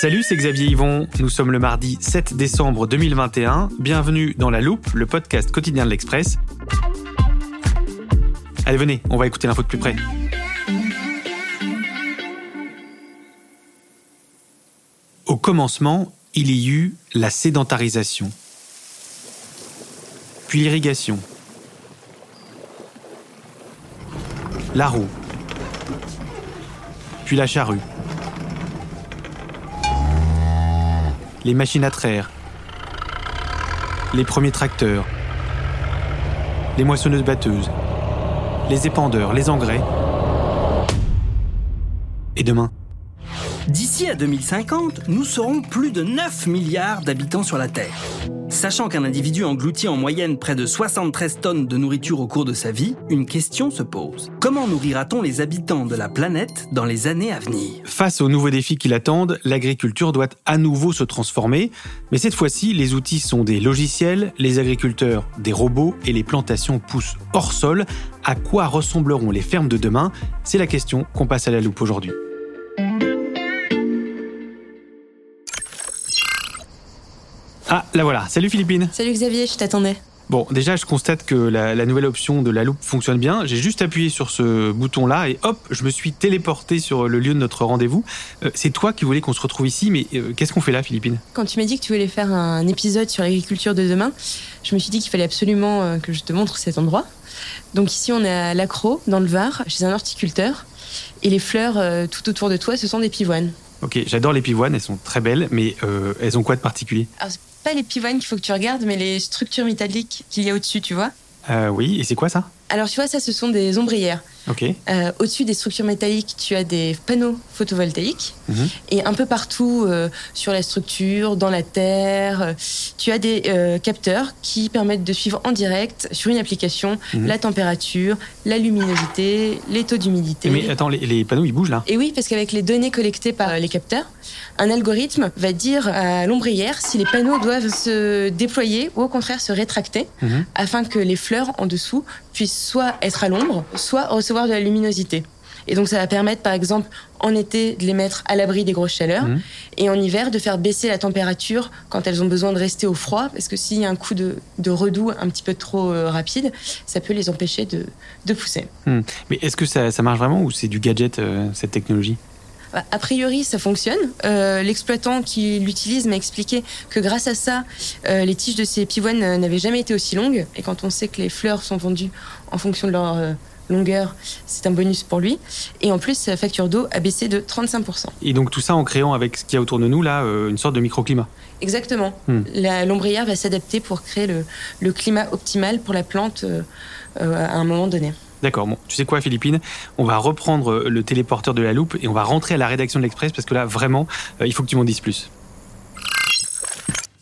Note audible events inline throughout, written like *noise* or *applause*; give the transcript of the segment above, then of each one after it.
Salut, c'est Xavier Yvon. Nous sommes le mardi 7 décembre 2021. Bienvenue dans La Loupe, le podcast quotidien de l'Express. Allez, venez, on va écouter l'info de plus près. Au commencement, il y eut la sédentarisation, puis l'irrigation, la roue, puis la charrue. Les machines à traire, les premiers tracteurs, les moissonneuses batteuses, les épandeurs, les engrais. Et demain? D'ici à 2050, nous serons plus de 9 milliards d'habitants sur la Terre. Sachant qu'un individu engloutit en moyenne près de 73 tonnes de nourriture au cours de sa vie, une question se pose. Comment nourrira-t-on les habitants de la planète dans les années à venir? Face aux nouveaux défis qui l'attendent, l'agriculture doit à nouveau se transformer. Mais cette fois-ci, les outils sont des logiciels, les agriculteurs des robots et les plantations poussent hors sol. À quoi ressembleront les fermes de demain? C'est la question qu'on passe à la loupe aujourd'hui. Ah, la voilà. Salut Philippine. Salut Xavier, je t'attendais. Bon, déjà, je constate que la, la, nouvelle option de la loupe fonctionne bien. J'ai juste appuyé sur ce bouton-là et hop, je me suis téléporté sur le lieu de notre rendez-vous. Euh, c'est toi qui voulais qu'on se retrouve ici, mais euh, qu'est-ce qu'on fait là, Philippine? Quand tu m'as dit que tu voulais faire un épisode sur l'agriculture de demain, je me suis dit qu'il fallait absolument euh, que je te montre cet endroit. Donc ici, on est à l'Acro, dans le Var, chez un horticulteur. Et les fleurs euh, tout autour de toi, ce sont des pivoines. Ok, j'adore les pivoines, elles sont très belles, mais euh, elles ont quoi de particulier? Alors, pas les pivoines qu'il faut que tu regardes, mais les structures métalliques qu'il y a au-dessus, tu vois? Euh, Oui, et c'est quoi ça? Alors, tu vois, ça, ce sont des ombrières. Ok. Euh, au-dessus des structures métalliques, tu as des panneaux photovoltaïques. Mhm. Et un peu partout euh, sur la structure, dans la terre, euh, tu as des euh, capteurs qui permettent de suivre en direct sur une application Mhm. la température, la luminosité, les taux d'humidité. Mais attends, les, les panneaux, ils bougent là? Et oui, parce qu'avec les données collectées par les capteurs, un algorithme va dire à l'ombrière si les panneaux doivent se déployer ou au contraire se rétracter Mhm. afin que les fleurs en dessous soit être à l'ombre, soit recevoir de la luminosité. Et donc ça va permettre par exemple en été de les mettre à l'abri des grosses chaleurs Mhm. et en hiver de faire baisser la température quand elles ont besoin de rester au froid parce que s'il y a un coup de, de redoux un petit peu trop euh, rapide, ça peut les empêcher de, de pousser. Hmm. Mais est-ce que ça, ça marche vraiment ou c'est du gadget, euh, cette technologie? A priori, ça fonctionne. Euh, L'exploitant qui l'utilise m'a expliqué que grâce à ça, euh, les tiges de ces pivoines euh, n'avaient jamais été aussi longues. Et quand on sait que les fleurs sont vendues en fonction de leur euh, longueur, c'est un bonus pour lui. Et en plus, sa facture d'eau a baissé de 35%. Et donc tout ça en créant avec ce qu'il y a autour de nous là, une sorte de microclimat. Exactement. Hmm. La- L'ombrière va s'adapter pour créer le, le climat optimal pour la plante à un moment donné. D'accord, bon, tu sais quoi Philippine On va reprendre le téléporteur de la loupe et on va rentrer à la rédaction de l'Express parce que là vraiment, euh, il faut que tu m'en dises plus.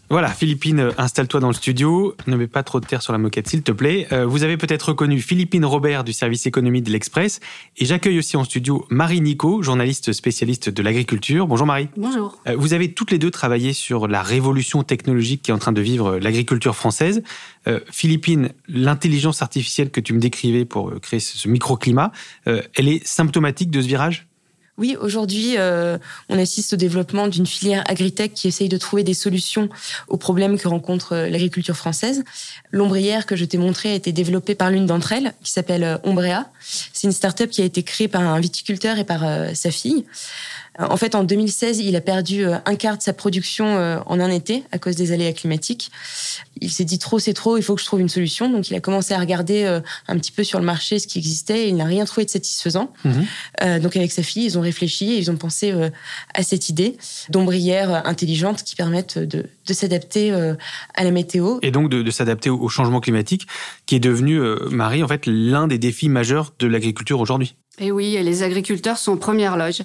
Voilà, Philippine, euh, installe-toi dans le studio. Ne mets pas trop de terre sur la moquette, s'il te plaît. Euh, vous avez peut-être reconnu Philippine Robert du service économie de l'Express. Et j'accueille aussi en studio Marie Nico, journaliste spécialiste de l'agriculture. Bonjour Marie. Bonjour. Euh, Vous avez toutes les deux travaillé sur la révolution technologique qui est en train de vivre l'agriculture française. Euh, Philippine, l'intelligence artificielle que tu me décrivais pour créer ce ce microclimat, elle est symptomatique de ce virage? Oui, aujourd'hui, euh, on assiste au développement d'une filière agritech qui essaye de trouver des solutions aux problèmes que rencontre euh, l'agriculture française. L'ombrière que je t'ai montrée a été développée par l'une d'entre elles, qui s'appelle euh, Ombrea. C'est une start-up qui a été créée par un viticulteur et par sa fille. Euh, en fait, en 2016, il a perdu euh, un quart de sa production euh, en un été à cause des aléas climatiques. Il s'est dit trop, c'est trop, il faut que je trouve une solution. Donc, il a commencé à regarder un petit peu sur le marché ce qui existait et il n'a rien trouvé de satisfaisant. Mhm. donc, avec sa fille, ils ont réfléchi et ils ont pensé à cette idée d'ombrières intelligentes qui permettent de, s'adapter à la météo. Et donc de, s'adapter au, changement climatique qui est devenu, Marie, en fait, l'un des défis majeurs de l'agriculture aujourd'hui. Et oui, et les agriculteurs sont en première loge.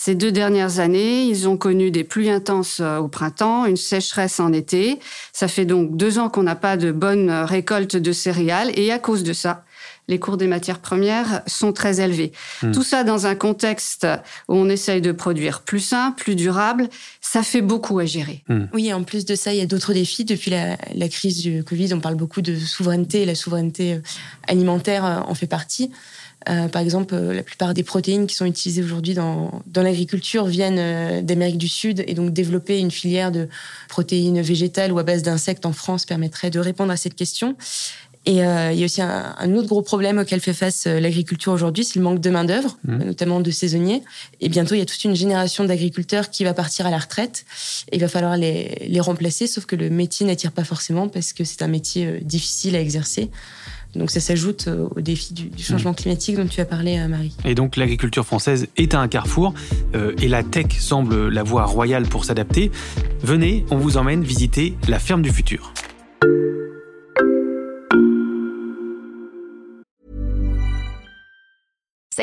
Ces deux dernières années, ils ont connu des pluies intenses euh, au printemps, une sécheresse en été. Ça fait donc deux ans qu'on n'a pas de bonne récolte de céréales et à cause de ça, les cours des matières premières sont très élevés. Hmm. Tout ça dans un contexte où on essaye de produire plus sain, plus durable, ça fait beaucoup à gérer. Hmm. Oui, en plus de ça, il y a d'autres défis. Depuis la, la, crise du Covid, on parle beaucoup de souveraineté. La souveraineté euh, alimentaire euh, en fait partie. Euh, par exemple, euh, la plupart des protéines qui sont utilisées aujourd'hui dans, dans l'agriculture viennent euh, d'Amérique du Sud et donc développer une filière de protéines végétales ou à base d'insectes en France permettrait de répondre à cette question. Et il y a aussi un, autre gros problème auquel fait face l'agriculture aujourd'hui, c'est le manque de main-d'œuvre, mmh. notamment de saisonniers. Et bientôt, il y a toute une génération d'agriculteurs qui va partir à la retraite. Et il va falloir les, les remplacer, sauf que le métier n'attire pas forcément parce que c'est un métier difficile à exercer. Donc ça s'ajoute euh, au défi du, changement mm. climatique dont tu as parlé, euh, Marie. Et donc l'agriculture française est à un carrefour euh, et la tech semble la voie royale pour s'adapter. Venez, on vous emmène visiter la ferme du futur.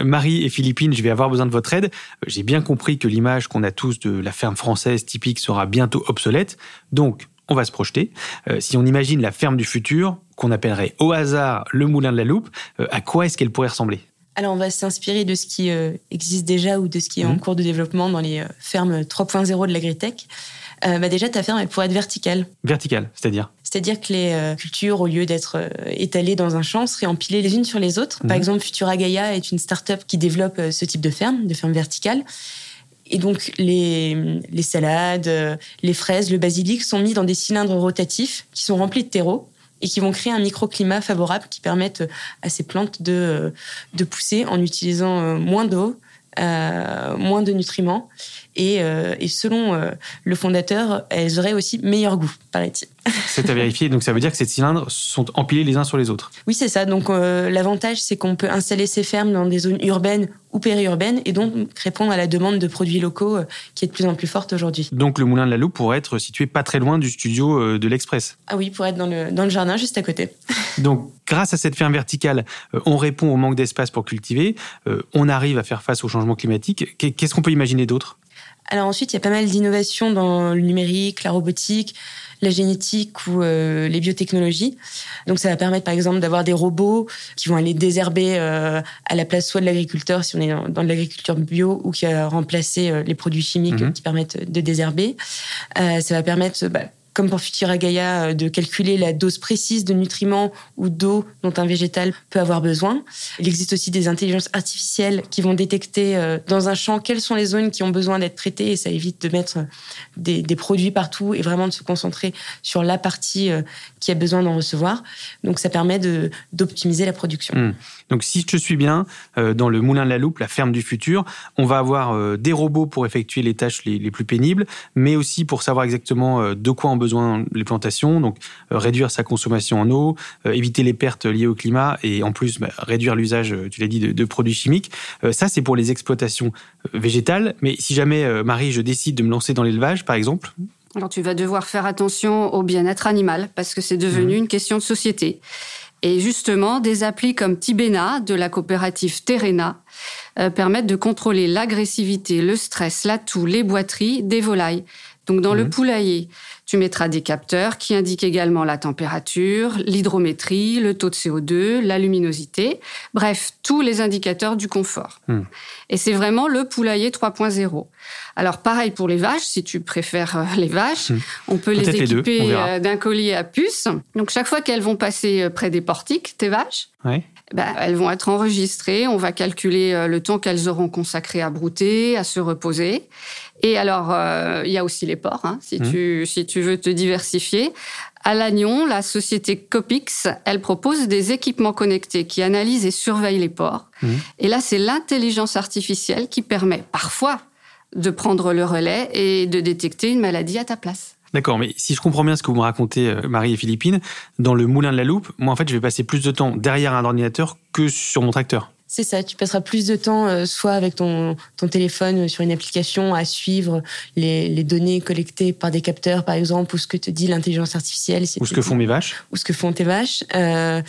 Marie et Philippine, je vais avoir besoin de votre aide. J'ai bien compris que l'image qu'on a tous de la ferme française typique sera bientôt obsolète. Donc, on va se projeter. Euh, si on imagine la ferme du futur, qu'on appellerait au hasard le moulin de la loupe, euh, à quoi est-ce qu'elle pourrait ressembler? Alors, on va s'inspirer de ce qui euh, existe déjà ou de ce qui est en mhm. cours de développement dans les fermes 3.0 de l'agritech. bah déjà, ta ferme, elle pourrait être verticale. Verticale, c'est-à-dire? C'est-à-dire que les cultures, au lieu d'être étalées dans un champ, seraient empilées les unes sur les autres. Par mhm. exemple, Futura Gaia est une start-up qui développe ce type de ferme, de ferme verticale. Et donc, les, les salades, euh, les fraises, le basilic sont mis dans des cylindres rotatifs qui sont remplis de terreau et qui vont créer un microclimat favorable qui permettent à ces plantes de, euh, de pousser en utilisant euh, moins d'eau, moins de nutriments. Et, et selon le fondateur, elles auraient aussi meilleur goût, paraît-il. *laughs* C'est à vérifier. Donc ça veut dire que ces cylindres sont empilés les uns sur les autres. Oui, c'est ça. Donc euh, l'avantage, c'est qu'on peut installer ces fermes dans des zones urbaines ou périurbaines et donc répondre à la demande de produits locaux euh, qui est de plus en plus forte aujourd'hui. Donc le moulin de la Loupe pourrait être situé pas très loin du studio euh, de l'Express. Ah oui, pour être dans le, dans le jardin juste à côté. *laughs* donc grâce à cette ferme verticale, on répond au manque d'espace pour cultiver, on arrive à faire face au changement climatique. Qu'est-ce qu'on peut imaginer d'autre? Alors ensuite, il y a pas mal d'innovations dans le numérique, la robotique, la génétique ou euh, les biotechnologies. Donc ça va permettre par exemple d'avoir des robots qui vont aller désherber euh, à la place soit de l'agriculteur si on est dans, de l'agriculture bio ou qui va remplacer euh, les produits chimiques mhm. qui permettent de désherber. ça va permettre bah, comme pour Futura Gaia, de calculer la dose précise de nutriments ou d'eau dont un végétal peut avoir besoin. Il existe aussi des intelligences artificielles qui vont détecter dans un champ quelles sont les zones qui ont besoin d'être traitées et ça évite de mettre des, des produits partout et vraiment de se concentrer sur la partie qui a besoin d'en recevoir. Donc ça permet d'optimiser la production. Hmm. Donc si je suis bien, euh, dans le moulin de la loupe, la ferme du futur, on va avoir euh, des robots pour effectuer les tâches les, plus pénibles, mais aussi pour savoir exactement euh, de quoi ont besoin les plantations, donc réduire sa consommation en eau, éviter les pertes liées au climat et en plus bah, réduire l'usage, tu l'as dit, de, de, produits chimiques. ça, c'est pour les exploitations végétales, mais si jamais, Marie, je décide de me lancer dans l'élevage, par exemple, alors tu vas devoir faire attention au bien-être animal parce que c'est devenu mmh. une question de société. Et justement, des applis comme Tibena de la coopérative Terena euh, permettent de contrôler l'agressivité, le stress, la toux, les boiteries des volailles. Donc dans le mmh. poulailler, tu mettras des capteurs qui indiquent également la température, l'hydrométrie, le taux de CO2, la luminosité, bref, tous les indicateurs du confort. Hmm. Et c'est vraiment le poulailler 3.0. Alors pareil pour les vaches, si tu préfères euh, les vaches, hmm. on peut les équiper euh, d'un collier à puce. Donc chaque fois qu'elles vont passer euh, près des portiques, tes vaches, ben, elles vont être enregistrées. On va calculer le temps qu'elles auront consacré à brouter, à se reposer. Et alors, euh, il y a aussi les ports, hein, si, mmh. tu, si tu veux te diversifier. À Lannion, la société Copix, elle propose des équipements connectés qui analysent et surveillent les ports. Mmh. Et là, c'est l'intelligence artificielle qui permet parfois de prendre le relais et de détecter une maladie à ta place. D'accord, mais si je comprends bien ce que vous me racontez, euh, Marie et Philippine, dans le moulin de la loupe, moi en fait, je vais passer plus de temps derrière un ordinateur que sur mon tracteur. C'est ça, tu passeras plus de temps euh, soit avec ton, ton téléphone euh, sur une application à suivre les, les, données collectées par des capteurs, par exemple, ou ce que te dit l'intelligence artificielle. Ou ce que font mes vaches. Ou ce que font tes vaches. Euh,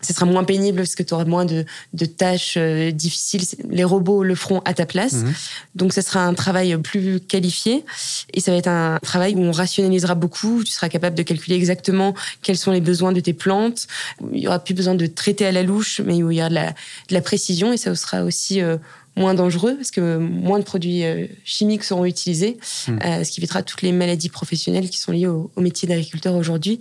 ce sera moins pénible parce que tu auras moins de, de tâches euh, difficiles. Les robots le feront à ta place. Mhm. Donc, ce sera un travail plus qualifié. Et ça va être un travail où on rationalisera beaucoup. Tu seras capable de calculer exactement quels sont les besoins de tes plantes. Il y aura plus besoin de traiter à la louche, mais où il y aura de la, de la précision et ça sera aussi euh, moins dangereux parce que moins de produits euh, chimiques seront utilisés, hmm. euh, ce qui évitera toutes les maladies professionnelles qui sont liées au, métier d'agriculteur aujourd'hui.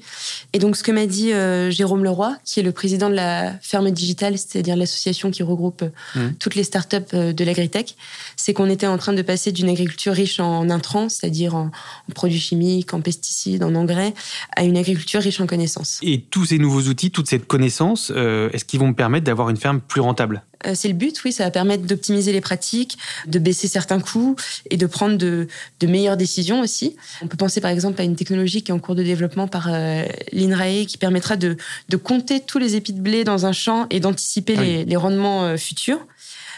Et donc, ce que m'a dit Jérôme Leroy, qui est le président de la ferme digitale, c'est-à-dire l'association qui regroupe hmm. toutes les startups de l'agritech, c'est qu'on était en train de passer d'une agriculture riche en intrants, c'est-à-dire en, en, produits chimiques, en pesticides, en engrais, à une agriculture riche en connaissances. Et tous ces nouveaux outils, toute cette connaissance, est-ce qu'ils vont me permettre d'avoir une ferme plus rentable? C'est le but, oui, ça va permettre d'optimiser les pratiques, de baisser certains coûts et de prendre de, meilleures décisions aussi. On peut penser par exemple à une technologie qui est en cours de développement par euh, l'INRAE qui permettra de, compter tous les épis de blé dans un champ et d'anticiper ah les, rendements euh, futurs.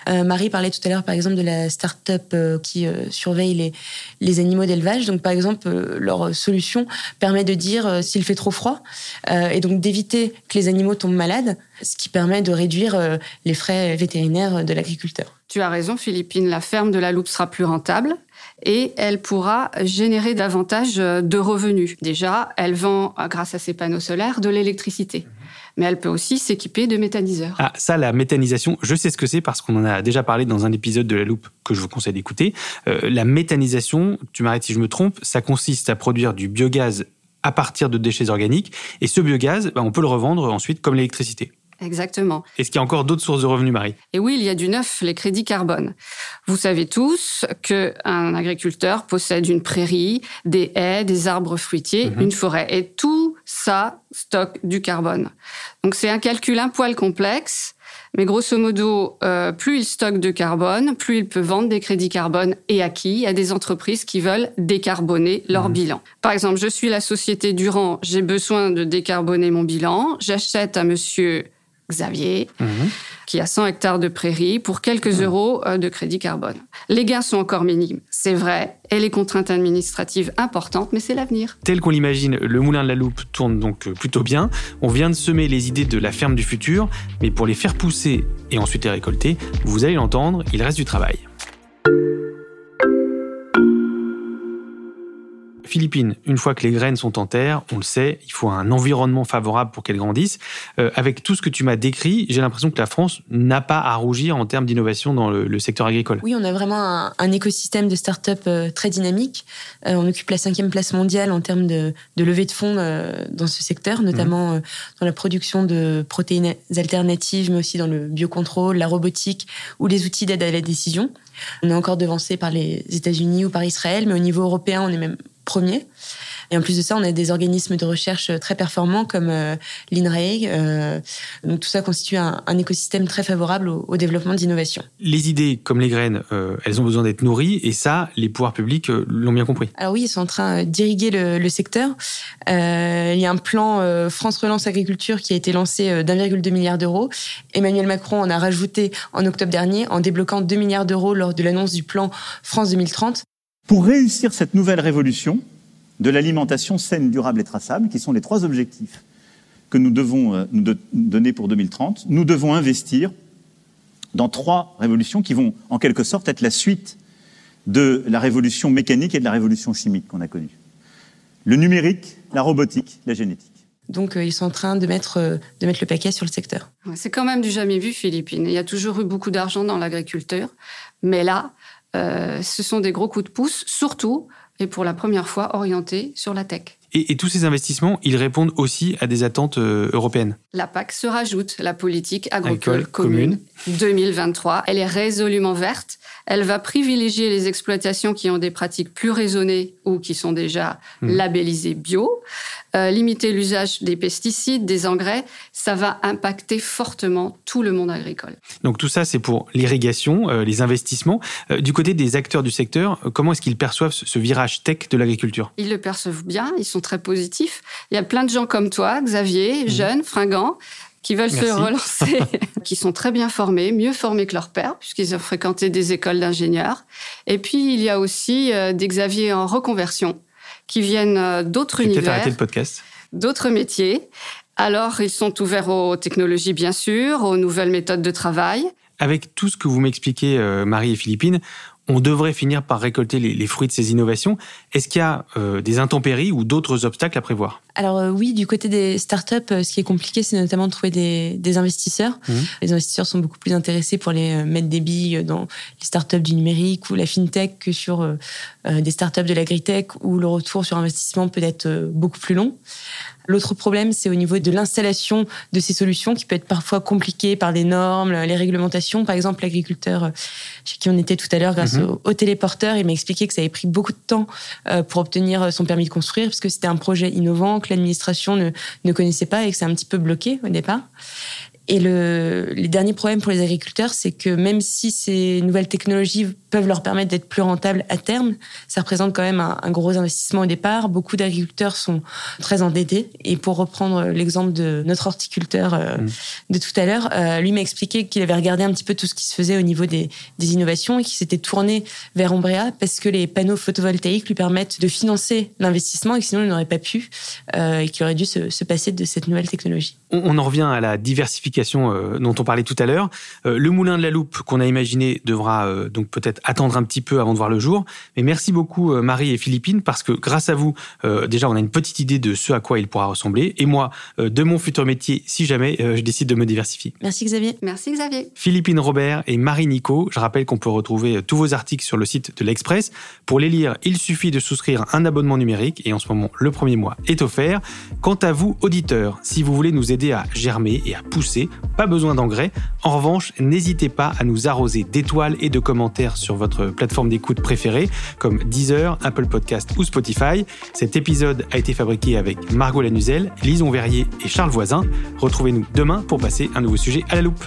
Euh, Marie parlait tout à l'heure, par exemple, de la start-up euh, qui euh, surveille les, les animaux d'élevage. Donc, par exemple, leur solution permet de dire s'il fait trop froid et donc d'éviter que les animaux tombent malades, ce qui permet de réduire les frais vétérinaires de l'agriculteur. Tu as raison, Philippine. La ferme de la loupe sera plus rentable et elle pourra générer davantage de revenus. Déjà, elle vend, grâce à ses panneaux solaires, de l'électricité mais elle peut aussi s'équiper de méthaniseurs. Ah, ça, la méthanisation, je sais ce que c'est parce qu'on en a déjà parlé dans un épisode de La Loupe que je vous conseille d'écouter. Euh, la méthanisation, tu m'arrêtes si je me trompe, ça consiste à produire du biogaz à partir de déchets organiques, et ce biogaz, bah, on peut le revendre ensuite comme l'électricité. Exactement. Est-ce qu'il y a encore d'autres sources de revenus, Marie? Et oui, il y a du neuf, les crédits carbone. Vous savez tous qu'un agriculteur possède une prairie, des haies, des arbres fruitiers, mhm. une forêt. Et tout ça stocke du carbone. Donc c'est un calcul un poil complexe, mais grosso modo, euh, plus il stocke de carbone, plus il peut vendre des crédits carbone et acquis à des entreprises qui veulent décarboner leur mhm. bilan. Par exemple, je suis la société Durand, j'ai besoin de décarboner mon bilan, j'achète à monsieur Xavier, mhm. qui a 100 hectares de prairies pour quelques mhm. euros euh, de crédit carbone. Les gains sont encore minimes, c'est vrai, et les contraintes administratives importantes, mais c'est l'avenir. Tel qu'on l'imagine, le moulin de la loupe tourne donc euh, plutôt bien. On vient de semer les idées de la ferme du futur, mais pour les faire pousser et ensuite les récolter, vous allez l'entendre, il reste du travail. Philippines, une fois que les graines sont en terre, on le sait, il faut un environnement favorable pour qu'elles grandissent. Euh, avec tout ce que tu m'as décrit, j'ai l'impression que la France n'a pas à rougir en termes d'innovation dans le, secteur agricole. Oui, on a vraiment un, écosystème de start-up euh, très dynamique. Euh, on occupe la cinquième place mondiale en termes de, levée de fonds dans ce secteur, notamment mmh. dans la production de protéines alternatives, mais aussi dans le biocontrôle, la robotique ou les outils d'aide à la décision. On est encore devancé par les États-Unis ou par Israël, mais au niveau européen, on est même premier. Et en plus de ça, on a des organismes de recherche très performants comme euh, l'INRAE. Euh, donc tout ça constitue un, écosystème très favorable au, développement d'innovation. Les idées, comme les graines, euh, elles ont besoin d'être nourries et ça, les pouvoirs publics l'ont bien compris. Alors oui, ils sont en train d'irriguer le, secteur. il y a un plan France Relance Agriculture qui a été lancé d'1,2 milliard d'euros. Emmanuel Macron en a rajouté en octobre dernier en débloquant 2 milliards d'euros lors de l'annonce du plan France 2030. Pour réussir cette nouvelle révolution, de l'alimentation saine, durable et traçable, qui sont les trois objectifs que nous devons euh, nous donner pour 2030. Nous devons investir dans trois révolutions qui vont en quelque sorte être la suite de la révolution mécanique et de la révolution chimique qu'on a connue. Le numérique, la robotique, la génétique. Donc, euh, ils sont en train de mettre, euh, de mettre le paquet sur le secteur. C'est quand même du jamais vu, Philippines. Il y a toujours eu beaucoup d'argent dans l'agriculture. Mais là, ce sont des gros coups de pouce, surtout et pour la première fois orienté sur la tech. Et, tous ces investissements, ils répondent aussi à des attentes euh, européennes. La PAC se rajoute, la politique agricole commune, 2023. Elle est résolument verte. Elle va privilégier les exploitations qui ont des pratiques plus raisonnées ou qui sont déjà hmm. labellisées bio. Euh, limiter l'usage des pesticides, des engrais, ça va impacter fortement tout le monde agricole. Donc tout ça, c'est pour l'irrigation, euh, les investissements. Euh, du côté des acteurs du secteur, comment est-ce qu'ils perçoivent ce virage tech de l'agriculture? Ils le perçoivent bien, ils sont très positifs. Il y a plein de gens comme toi, Xavier, mmh. jeunes, fringants, qui veulent se relancer, *laughs* qui sont très bien formés, mieux formés que leurs pères, puisqu'ils ont fréquenté des écoles d'ingénieurs. Et puis, il y a aussi des Xavier en reconversion, qui viennent euh, d'autres univers, le podcast? d'autres métiers. Alors, ils sont ouverts aux technologies, bien sûr, aux nouvelles méthodes de travail. Avec tout ce que vous m'expliquez, euh, Marie et Philippine, on devrait finir par récolter les, fruits de ces innovations. Est-ce qu'il y a euh, des intempéries ou d'autres obstacles à prévoir? Alors euh, oui, du côté des startups, euh, ce qui est compliqué, c'est notamment de trouver des, investisseurs. Mmh. Les investisseurs sont beaucoup plus intéressés pour les mettre des billes dans les startups du numérique ou la fintech que sur des startups de l'agritech où le retour sur investissement peut être beaucoup plus long. L'autre problème, c'est au niveau de l'installation de ces solutions qui peut être parfois compliqué par des normes, les réglementations. Par exemple, l'agriculteur chez qui on était tout à l'heure grâce mhm. au, téléporteur, il m'a expliqué que ça avait pris beaucoup de temps euh, pour obtenir son permis de construire parce que c'était un projet innovant que l'administration ne, ne connaissait pas et que c'est un petit peu bloqué au départ. Et le, les derniers problèmes pour les agriculteurs, c'est que même si ces nouvelles technologies peuvent leur permettre d'être plus rentables à terme, ça représente quand même un, gros investissement au départ. Beaucoup d'agriculteurs sont très endettés. Et pour reprendre l'exemple de notre horticulteur euh, mmh. de tout à l'heure, euh, lui m'a expliqué qu'il avait regardé un petit peu tout ce qui se faisait au niveau des, des innovations et qu'il s'était tourné vers Ombrea parce que les panneaux photovoltaïques lui permettent de financer l'investissement et que sinon il n'aurait pas pu euh, et qu'il aurait dû se, se passer de cette nouvelle technologie. On, on en revient à la diversification dont on parlait tout à l'heure. Le moulin de la loupe qu'on a imaginé devra donc peut-être attendre un petit peu avant de voir le jour. Mais merci beaucoup Marie et Philippine parce que grâce à vous, déjà on a une petite idée de ce à quoi il pourra ressembler. Et moi, de mon futur métier, si jamais je décide de me diversifier. Merci Xavier. Merci Xavier. Philippine Robert et Marie Nico, je rappelle qu'on peut retrouver tous vos articles sur le site de l'Express. Pour les lire, il suffit de souscrire un abonnement numérique et en ce moment, le premier mois est offert. Quant à vous, auditeurs, si vous voulez nous aider à germer et à pousser, pas besoin d'engrais. En revanche, n'hésitez pas à nous arroser d'étoiles et de commentaires votre plateforme d'écoute préférée, comme Deezer, Apple Podcast ou Spotify. Cet épisode a été fabriqué avec Margot Lanuzel, Lison Verrier et Charles Voisin. Retrouvez-nous demain pour passer un nouveau sujet à la loupe.